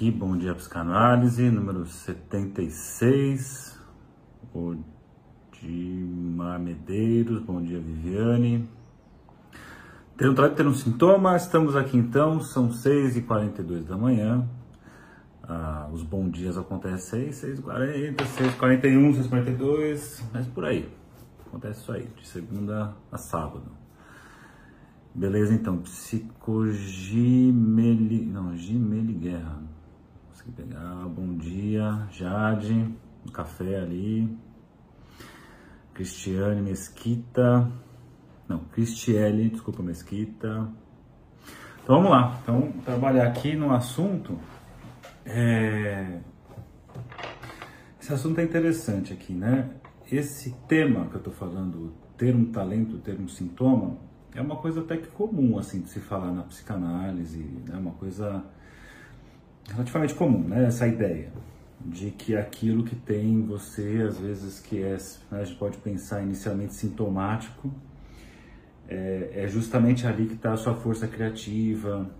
aqui, Bom Dia Psicanálise, número 76. O Dimar Medeiros, bom dia Viviane. Ter um, ter um sintoma, estamos aqui então, são 6h42 da manhã. Ah, os bons dias acontecem 6, 6h40, 6h41, 6h42, mas por aí. Acontece isso aí, de segunda a sábado. Beleza, então, psicogimeli... Não, Gimeli Guerra. Consegui pegar. Bom dia, Jade. Um café ali. Cristiane Mesquita. Não, Cristiele, desculpa, Mesquita. Então vamos lá. Então, trabalhar aqui no assunto. É... Esse assunto é interessante aqui, né? Esse tema que eu tô falando, ter um talento, ter um sintoma, é uma coisa até que comum assim de se falar na psicanálise, é né? uma coisa relativamente comum, né? Essa ideia de que aquilo que tem em você, às vezes que é, né? a gente pode pensar inicialmente sintomático, é, é justamente ali que está a sua força criativa,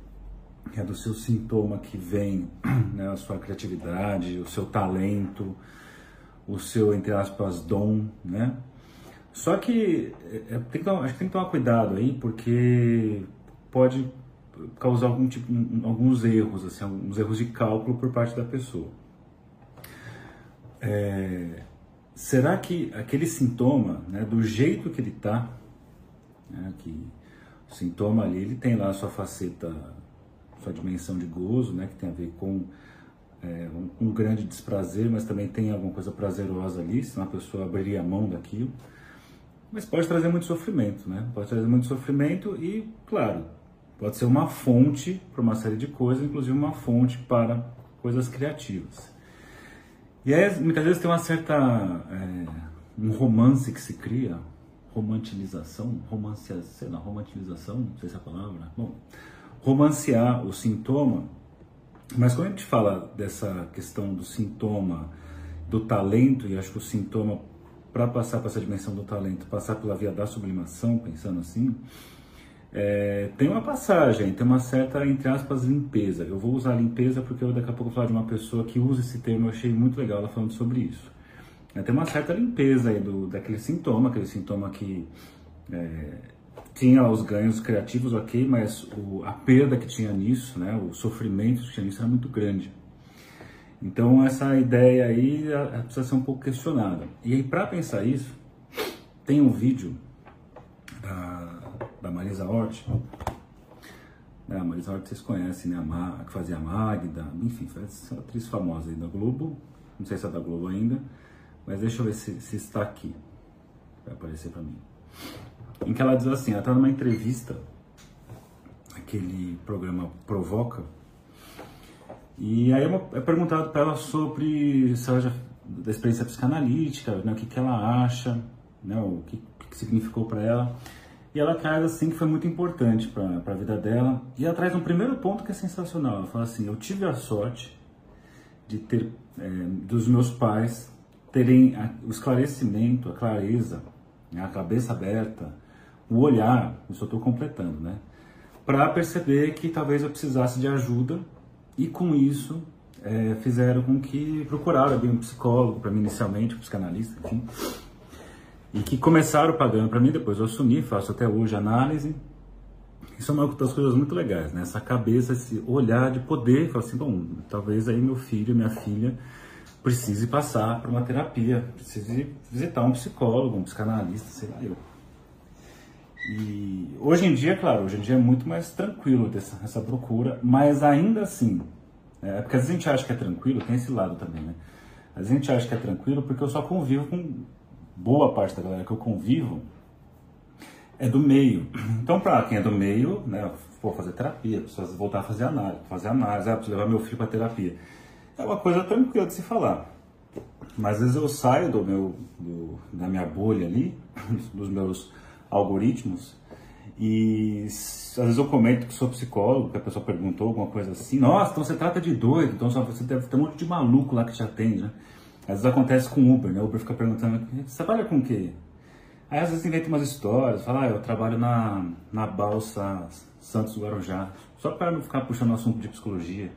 é do seu sintoma que vem né? a sua criatividade, o seu talento, o seu, entre aspas, dom, né? Só que é, tem que tomar, acho que tem que tomar cuidado aí, porque pode causar algum tipo, alguns erros, assim, alguns erros de cálculo por parte da pessoa. É, será que aquele sintoma, né, do jeito que ele está, né, que o sintoma ali, ele tem lá a sua faceta, sua dimensão de gozo, né, que tem a ver com é, um, um grande desprazer, mas também tem alguma coisa prazerosa ali, senão a pessoa abriria a mão daquilo mas pode trazer muito sofrimento, né? Pode trazer muito sofrimento e, claro, pode ser uma fonte para uma série de coisas, inclusive uma fonte para coisas criativas. E aí, muitas vezes tem uma certa é, um romance que se cria, romantilização, romancia, sei lá, romantilização, não sei se é a palavra. Bom, romancear o sintoma, mas quando a gente fala dessa questão do sintoma, do talento, e acho que o sintoma para passar para essa dimensão do talento, passar pela via da sublimação, pensando assim, é, tem uma passagem, tem uma certa, entre aspas, limpeza. Eu vou usar limpeza porque eu daqui a pouco vou falar de uma pessoa que usa esse termo, eu achei muito legal ela falando sobre isso. É, tem uma certa limpeza aí do, daquele sintoma, aquele sintoma que é, tinha os ganhos criativos, ok, mas o, a perda que tinha nisso, né, o sofrimento que tinha nisso era muito grande. Então essa ideia aí precisa ser um pouco questionada. E aí para pensar isso, tem um vídeo Marisa Hort, né, a Marisa Hort vocês conhecem, né, a que fazia a Magda, enfim, essa atriz famosa aí da Globo, não sei se é da Globo ainda, mas deixa eu ver se, se está aqui, vai aparecer para mim. Em que ela diz assim, ela está numa entrevista, aquele programa Provoca, e aí é perguntado para ela sobre se ela já, da experiência psicanalítica, né, o que, que ela acha, né, o que, que significou para ela. E ela traz assim que foi muito importante para a vida dela. E ela traz um primeiro ponto que é sensacional. Ela fala assim: eu tive a sorte de ter é, dos meus pais terem a, o esclarecimento, a clareza, né, a cabeça aberta, o olhar. Eu estou completando, né? Para perceber que talvez eu precisasse de ajuda e com isso é, fizeram com que procuraram abrir um psicólogo para mim inicialmente, um psicanalista, enfim, e que começaram pagando para mim, depois eu assumi, faço até hoje análise. Isso é uma das coisas muito legais, né? Essa cabeça, esse olhar de poder, falar assim, bom, talvez aí meu filho, minha filha precise passar por uma terapia, precise visitar um psicólogo, um psicanalista, sei lá eu. E hoje em dia, claro, hoje em dia é muito mais tranquilo dessa, essa procura, mas ainda assim, é, porque às vezes a gente acha que é tranquilo, tem esse lado também, né? Às vezes a gente acha que é tranquilo porque eu só convivo com boa parte da galera que eu convivo é do meio. Então, para quem é do meio, né, for fazer terapia, precisa voltar a fazer análise, fazer análise, ah, preciso levar meu filho para terapia. É uma coisa tranquila de se falar. Mas às vezes eu saio do meu, do, da minha bolha ali, dos meus algoritmos. E às vezes eu comento que sou psicólogo, que a pessoa perguntou alguma coisa assim, nossa, então você trata de doido, então você deve ter um monte de maluco lá que te atende, né? Às vezes acontece com o Uber, né? O Uber fica perguntando, você trabalha com o quê? Aí às vezes inventa umas histórias, fala, ah, eu trabalho na, na balsa Santos Guarujá, só para não ficar puxando o assunto de psicologia.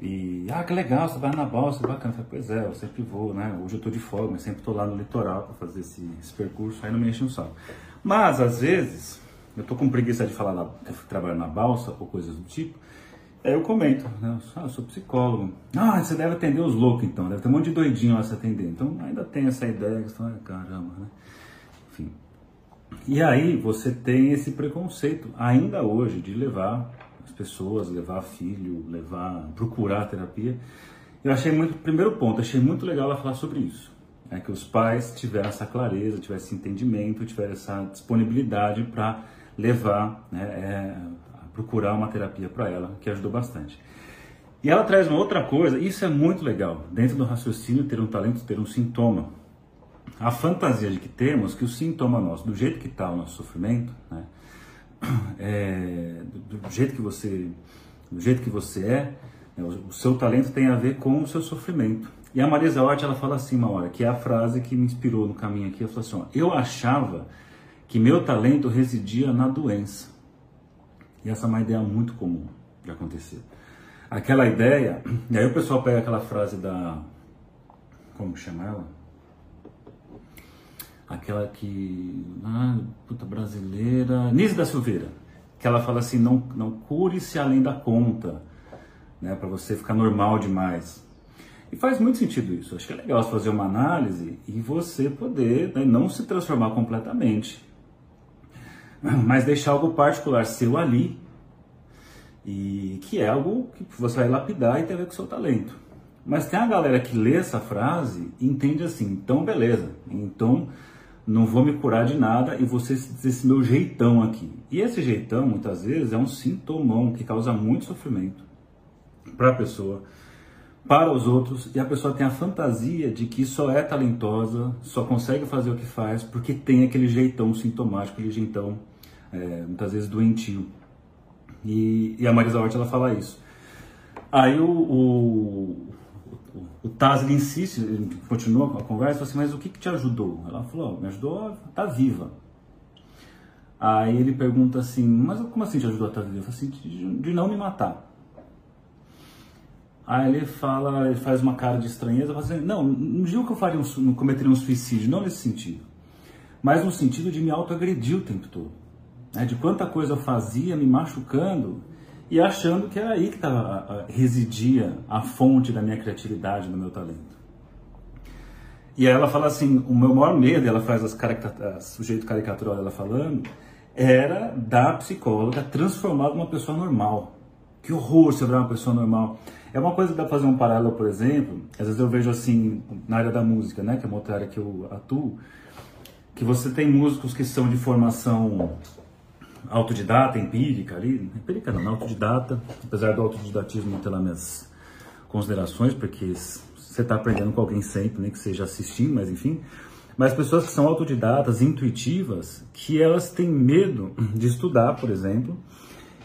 E, ah, que legal, você vai na balsa, bacana. Eu falei, pois é, eu sempre vou, né? Hoje eu tô de folga, mas sempre tô lá no litoral para fazer esse, esse, percurso, aí não me enche um saco. Mas, às vezes, eu tô com preguiça de falar na, trabalho na balsa ou coisas do tipo, aí eu comento, né? Ah, eu sou psicólogo. Ah, você deve atender os loucos então, deve ter um monte de doidinho lá se atender. Então, ainda tem essa ideia, que você fala, caramba, né? Enfim. E aí, você tem esse preconceito, ainda hoje, de levar pessoas, levar filho, levar, procurar terapia. Eu achei muito, primeiro ponto, achei muito legal ela falar sobre isso. É que os pais tiveram essa clareza, tiveram esse entendimento, tiveram essa disponibilidade para levar, né, é, procurar uma terapia para ela, que ajudou bastante. E ela traz uma outra coisa, isso é muito legal, dentro do raciocínio, ter um talento, ter um sintoma. A fantasia de que temos que o sintoma nosso, do jeito que está o nosso sofrimento, né, é, do, do, jeito que você, do jeito que você é, né, o, o, seu talento tem a ver com o seu sofrimento. E a Marisa Hort, ela fala assim uma hora, que é a frase que me inspirou no caminho aqui, ela falou assim, ó, eu achava que meu talento residia na doença. E essa é uma ideia muito comum de acontecer. Aquela ideia, e aí o pessoal pega aquela frase da, como chama ela? aquela que, ah, puta brasileira, Nise da Silveira, que ela fala assim, não, não cure-se além da conta, né, para você ficar normal demais. E faz muito sentido isso. Acho que é legal fazer uma análise e você poder né, não se transformar completamente, mas deixar algo particular seu ali e que é algo que você vai lapidar e tem a ver com o seu talento. Mas tem a galera que lê essa frase e entende assim, então beleza, então não vou me curar de nada e vou ser esse meu jeitão aqui. E esse jeitão, muitas vezes, é um sintomão que causa muito sofrimento para a pessoa, para os outros, e a pessoa tem a fantasia de que só é talentosa, só consegue fazer o que faz porque tem aquele jeitão sintomático, aquele jeitão, é, muitas vezes, doentio. E, e a Marisa Hort, ela fala isso. Aí o, o o Taz ele insiste, ele continua a conversa, assim, mas o que, que te ajudou? Ela falou, me ajudou a estar tá viva. Aí ele pergunta assim, mas como assim te ajudou a estar tá viva? Eu falo assim, de, de, não me matar. Aí ele fala, ele faz uma cara de estranheza, fala assim, não, não digo que eu faria um, não cometeria um suicídio, não nesse sentido, mas no sentido de me autoagredir o tempo todo. Né? De quanta coisa eu fazia me machucando e achando que era aí que tava, residia a fonte da minha criatividade, do meu talento. E aí ela fala assim, o meu maior medo, ela faz as o jeito caricatural ela falando, era da psicóloga transformar uma pessoa normal. Que horror se virar uma pessoa normal. É uma coisa que dá pra fazer um paralelo, por exemplo, às vezes eu vejo assim, na área da música, né, que é uma outra área que eu atuo, que você tem músicos que são de formação autodidata, empírica ali, empírica não, autodidata, apesar do autodidatismo ter lá minhas considerações, porque você está aprendendo com alguém sempre, nem que seja assistindo, mas enfim. Mas pessoas que são autodidatas, intuitivas, que elas têm medo de estudar, por exemplo,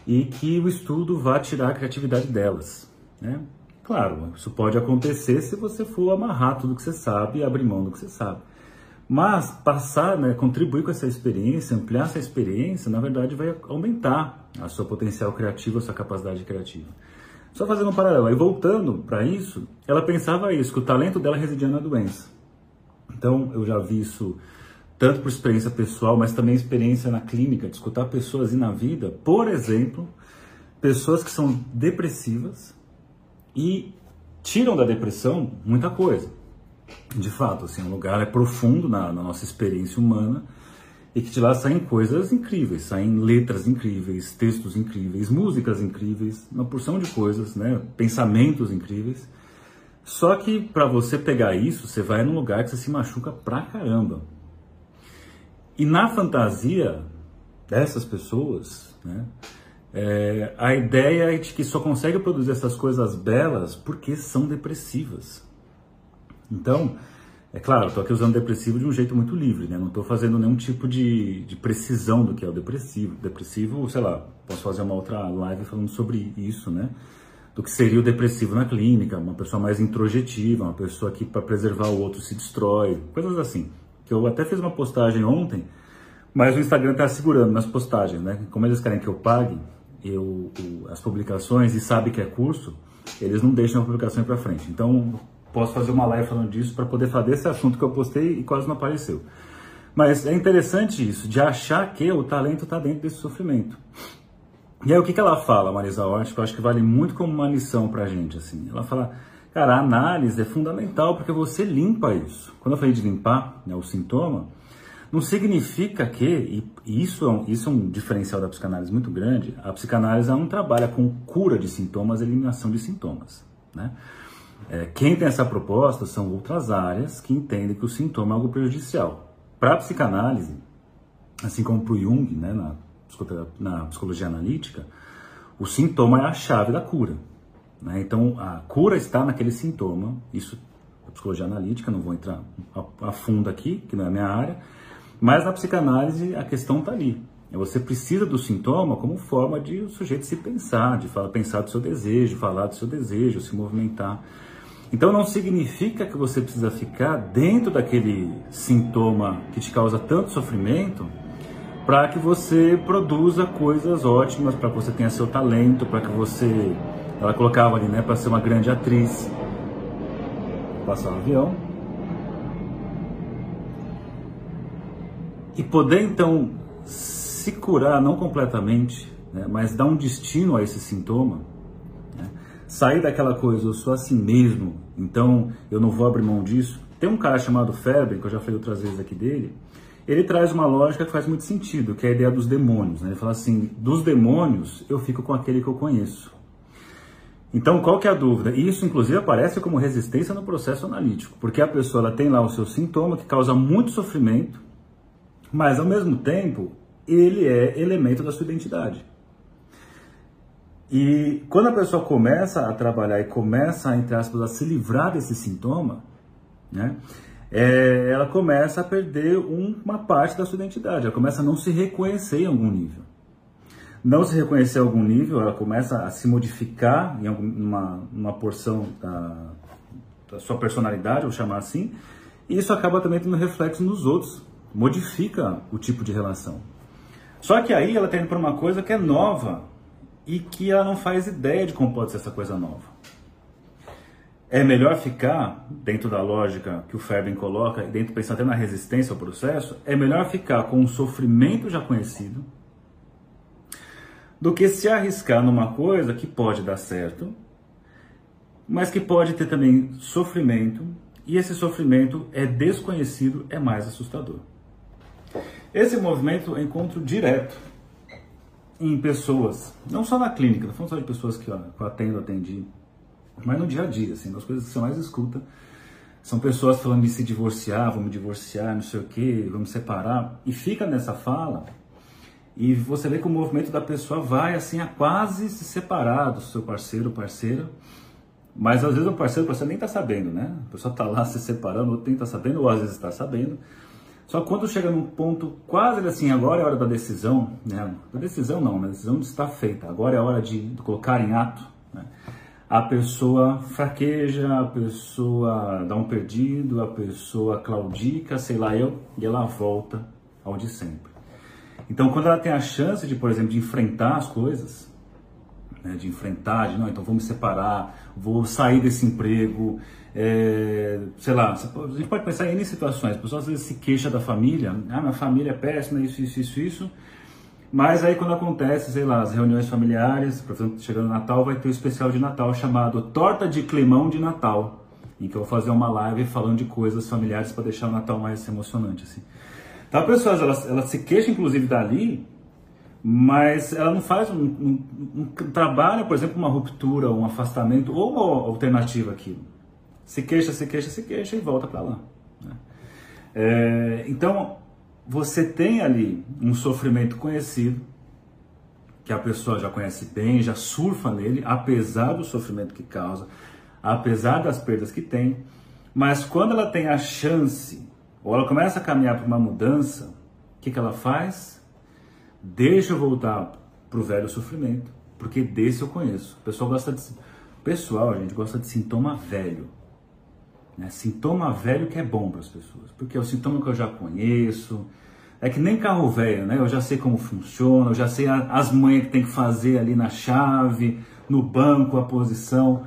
e que o estudo vá tirar a criatividade delas, né? Claro, isso pode acontecer se você for amarrar tudo que você sabe e abrir mão do que você sabe. Mas passar, né, contribuir com essa experiência, ampliar essa experiência, na verdade vai aumentar a sua potencial criativo, a sua capacidade criativa. Só fazendo um paralelo, aí voltando para isso, ela pensava isso, que o talento dela residia na doença. Então eu já vi isso tanto por experiência pessoal, mas também experiência na clínica, de escutar pessoas e na vida, por exemplo, pessoas que são depressivas e tiram da depressão muita coisa de fato, assim, um lugar é profundo na, na, nossa experiência humana e que de lá saem coisas incríveis, saem letras incríveis, textos incríveis, músicas incríveis, uma porção de coisas, né, pensamentos incríveis. Só que para você pegar isso, você vai num lugar que você se machuca pra caramba. E na fantasia dessas pessoas, né, é, a ideia é de que só consegue produzir essas coisas belas porque são depressivas. Então, é claro, estou aqui usando depressivo de um jeito muito livre, né? Não estou fazendo nenhum tipo de, de precisão do que é o depressivo. Depressivo, sei lá, posso fazer uma outra live falando sobre isso, né? Do que seria o depressivo na clínica, uma pessoa mais introjetiva, uma pessoa que para preservar o outro se destrói, coisas assim. Que eu até fiz uma postagem ontem, mas o Instagram está segurando nas postagens, né? Como eles querem que eu pague eu, as publicações e sabe que é curso, eles não deixam a publicação para frente. Então, posso fazer uma live falando disso para poder falar desse assunto que eu postei e quase não apareceu. Mas é interessante isso, de achar que o talento está dentro desse sofrimento. E aí o que, que ela fala, Marisa Hort, que eu acho que vale muito como uma lição pra gente, assim. Ela fala, cara, a análise é fundamental porque você limpa isso. Quando eu falei de limpar né, o sintoma, não significa que, e isso é, um, isso é um diferencial da psicanálise muito grande, a psicanálise não trabalha com cura de sintomas, eliminação de sintomas, né? É, quem tem essa proposta são outras áreas que entendem que o sintoma é algo prejudicial. Para a psicanálise, assim como para o Jung, né, na na psicologia analítica, o sintoma é a chave da cura. Né? Então, a cura está naquele sintoma. Isso, a psicologia analítica, não vou entrar a, a fundo aqui, que não é a minha área, mas na psicanálise a questão está ali. Você precisa do sintoma como forma de o sujeito se pensar, de falar, pensar do seu desejo, falar do seu desejo, se movimentar. Então não significa que você precisa ficar dentro daquele sintoma que te causa tanto sofrimento para que você produza coisas ótimas, para que você tenha seu talento, para que você. Ela colocava ali, né, para ser uma grande atriz. Passar um avião. E poder então se curar, não completamente, né, mas dar um destino a esse sintoma. Né, sair daquela coisa, eu sou assim mesmo, então eu não vou abrir mão disso. Tem um cara chamado Ferber, que eu já falei outras vezes aqui dele, ele traz uma lógica que faz muito sentido, que é a ideia dos demônios. Né? Ele fala assim: dos demônios eu fico com aquele que eu conheço. Então, qual que é a dúvida? Isso, inclusive, aparece como resistência no processo analítico, porque a pessoa ela tem lá o seu sintoma que causa muito sofrimento, mas ao mesmo tempo ele é elemento da sua identidade. E quando a pessoa começa a trabalhar e começa, entre aspas, a se livrar desse sintoma, né? é, ela começa a perder um, uma parte da sua identidade, ela começa a não se reconhecer em algum nível. Não se reconhecer em algum nível, ela começa a se modificar em alguma uma porção da, da sua personalidade, vou chamar assim, e isso acaba também tendo reflexo nos outros, modifica o tipo de relação. Só que aí ela está indo para uma coisa que é nova e que ela não faz ideia de como pode ser essa coisa nova. É melhor ficar, dentro da lógica que o Fairbairn coloca, e dentro pensando até na resistência ao processo, é melhor ficar com um sofrimento já conhecido do que se arriscar numa coisa que pode dar certo, mas que pode ter também sofrimento, e esse sofrimento é desconhecido, é mais assustador. Esse movimento é encontro direto em pessoas, não só na clínica, não só de pessoas que eu atendo, atendi, mas no dia a dia, assim, das coisas que você mais escuta são pessoas falando de se divorciar, vamos divorciar, não sei o que, vamos separar, e fica nessa fala, e você vê que o movimento da pessoa vai assim a quase se separar do seu parceiro, parceira, mas às vezes o parceiro, você nem está sabendo, né? A pessoa está lá se separando, ou nem está sabendo, ou às vezes está sabendo. Só que quando chega num ponto quase assim, agora é a hora da decisão, né? Da decisão não, a decisão está feita, agora é a hora de, de colocar em ato, né? a pessoa fraqueja, a pessoa dá um perdido, a pessoa claudica, sei lá eu, e ela volta ao de sempre. Então, quando ela tem a chance de, por exemplo, de enfrentar as coisas, né, de enfrentar, de não, então vou me separar, vou sair desse emprego, é, sei lá, a gente pode pensar em situações, a pessoa às vezes se queixa da família, ah, minha família é péssima, isso, isso, isso, isso, mas aí quando acontece, sei lá, as reuniões familiares, por exemplo, chegando Natal, vai ter o um especial de Natal chamado Torta de Climão de Natal, em que eu vou fazer uma live falando de coisas familiares para deixar o Natal mais emocionante, assim. Então a pessoa, ela, ela se queixa inclusive dali, mas ela não faz um, um, um trabalho, por exemplo, uma ruptura, um afastamento ou uma alternativa àquilo. Se queixa, se queixa, se queixa e volta para lá. Né? É, então, você tem ali um sofrimento conhecido, que a pessoa já conhece bem, já surfa nele, apesar do sofrimento que causa, apesar das perdas que tem, mas quando ela tem a chance, ou ela começa a caminhar para uma mudança, o que, que ela faz? Deixa eu voltar para o velho sofrimento, porque desse eu conheço. O pessoal gosta de. Pessoal, a gente gosta de sintoma velho. Né? Sintoma velho que é bom para as pessoas, porque é o sintoma que eu já conheço. É que nem carro velho, né? Eu já sei como funciona, eu já sei as manhas que tem que fazer ali na chave, no banco, a posição.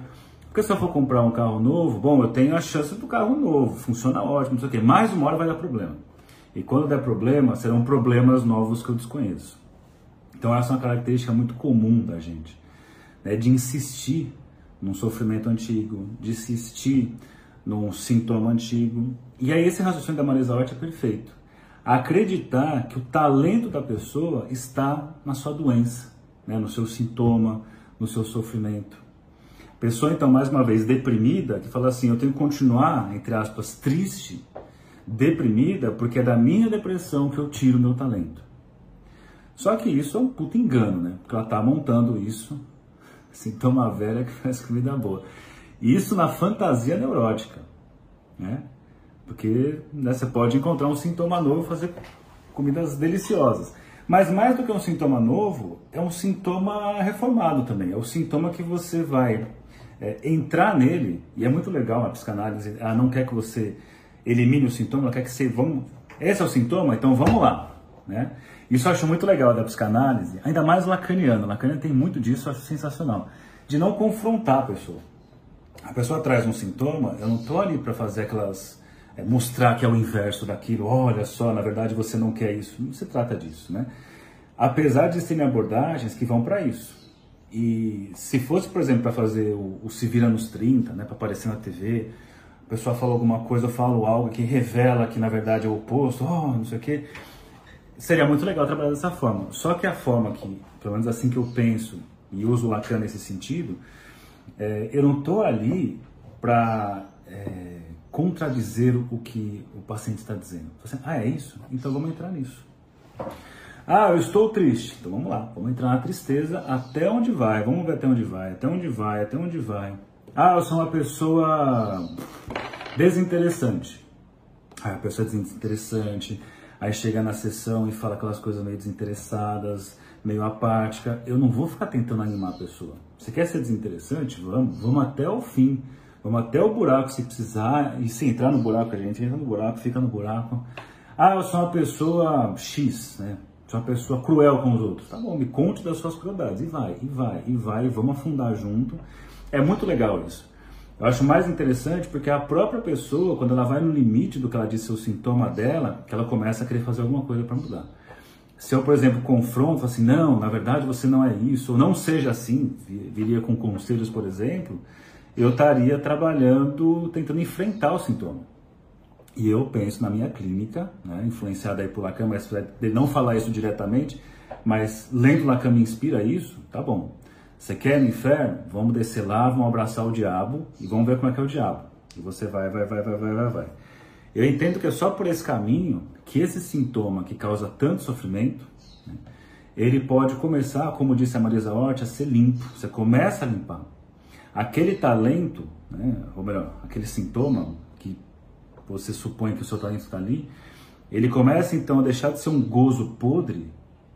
Porque se eu for comprar um carro novo, bom, eu tenho a chance do carro novo, funciona ótimo, não sei o quê. Mais uma hora vai dar problema. E quando der problema, serão problemas novos que eu desconheço. Então essa é uma característica muito comum da gente, né? de insistir num sofrimento antigo, de insistir num sintoma antigo. E aí esse raciocínio da Marisa Hort é perfeito. Acreditar que o talento da pessoa está na sua doença, né? no seu sintoma, no seu sofrimento. Pessoa, então, mais uma vez, deprimida, que fala assim: eu tenho que continuar, entre aspas, triste, deprimida, porque é da minha depressão que eu tiro meu talento. Só que isso é um puto engano, né? Porque ela tá montando isso, sintoma velha que faz comida boa. Isso na fantasia neurótica, né? Porque né, você pode encontrar um sintoma novo e fazer comidas deliciosas. Mas mais do que um sintoma novo, é um sintoma reformado também. É o sintoma que você vai é, entrar nele, e é muito legal a psicanálise, ela não quer que você elimine o sintoma, ela quer que você, vamos, esse é o sintoma, então vamos lá, né? Isso eu acho muito legal da psicanálise, ainda mais lacaniano, Lacan tem muito disso, eu acho sensacional, de não confrontar a pessoa. A pessoa traz um sintoma, eu não estou ali para fazer aquelas, é, mostrar que é o inverso daquilo, olha só, na verdade você não quer isso, não se trata disso, né? Apesar de serem abordagens que vão para isso, e se fosse, por exemplo, para fazer o, o, Se Vira nos 30, né, para aparecer na TV, a pessoa fala alguma coisa, eu falo algo que revela que na verdade é o oposto, oh, não sei o quê, seria muito legal trabalhar dessa forma. Só que a forma que, pelo menos assim que eu penso e uso o Lacan nesse sentido, é, eu não estou ali para é, contradizer o que o paciente está dizendo. Ah, é isso? Então vamos entrar nisso. Ah, eu estou triste. Então vamos lá, vamos entrar na tristeza até onde vai. Vamos ver até onde vai, até onde vai, até onde vai. Ah, eu sou uma pessoa desinteressante. Ah, a pessoa é desinteressante. Aí chega na sessão e fala aquelas coisas meio desinteressadas, meio apática. Eu não vou ficar tentando animar a pessoa. Você quer ser desinteressante? Vamos, vamos até o fim. Vamos até o buraco se precisar. E se entrar no buraco, a gente entra no buraco, fica no buraco. Ah, eu sou uma pessoa X, né? Sou uma pessoa cruel com os outros. Tá bom, me conte das suas crueldades. E vai, e vai, e vai, e vamos afundar junto. É muito legal isso. Eu acho mais interessante porque a própria pessoa, quando ela vai no limite do que ela disse, o sintoma dela, que ela começa a querer fazer alguma coisa para mudar. Se eu, por exemplo, confronto assim, não, na verdade você não é isso, ou não seja assim, viria com conselhos, por exemplo, eu estaria trabalhando, tentando enfrentar o sintoma. E eu penso na minha clínica, né, influenciada aí por Lacan, mas de não falar isso diretamente, mas lendo Lacan me inspira isso, tá bom. Você quer no inferno? Vamos descer lá, vamos abraçar o diabo e vamos ver como é que é o diabo. E você vai, vai, vai, vai, vai, vai, vai. Eu entendo que é só por esse caminho que esse sintoma que causa tanto sofrimento, né, ele pode começar, como disse a Marisa Hort, a ser limpo. Você começa a limpar. Aquele talento, né, ou melhor, aquele sintoma, você supõe que o seu talento está ali, ele começa então a deixar de ser um gozo podre,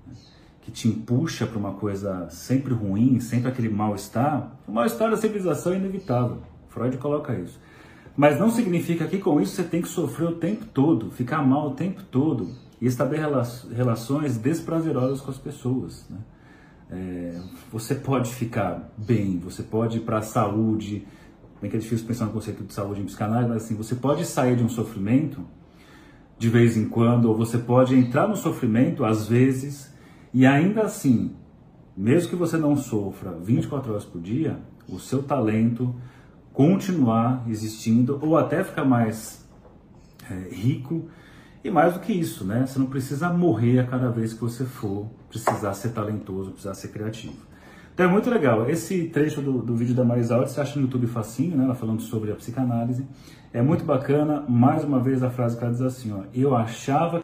né, que te empuxa para uma coisa sempre ruim, sempre aquele mal-estar. O mal-estar da civilização é inevitável. Freud coloca isso. Mas não significa que com isso você tem que sofrer o tempo todo, ficar mal o tempo todo e estabelecer relações desprazerosas com as pessoas. Né? É, você pode ficar bem, você pode ir para a saúde, bem que é difícil pensar no conceito de saúde em psicanálise, mas assim, você pode sair de um sofrimento de vez em quando, ou você pode entrar no sofrimento às vezes, e ainda assim, mesmo que você não sofra 24 horas por dia, o seu talento continuar existindo, ou até ficar mais é, rico, e mais do que isso, né? Você não precisa morrer a cada vez que você for precisar ser talentoso, precisar ser criativo. Então é muito legal. Esse trecho do, do vídeo da Marisalda você acha no YouTube facinho, né? Ela falando sobre a psicanálise. É muito bacana. Mais uma vez a frase que ela diz assim, ó. Eu achava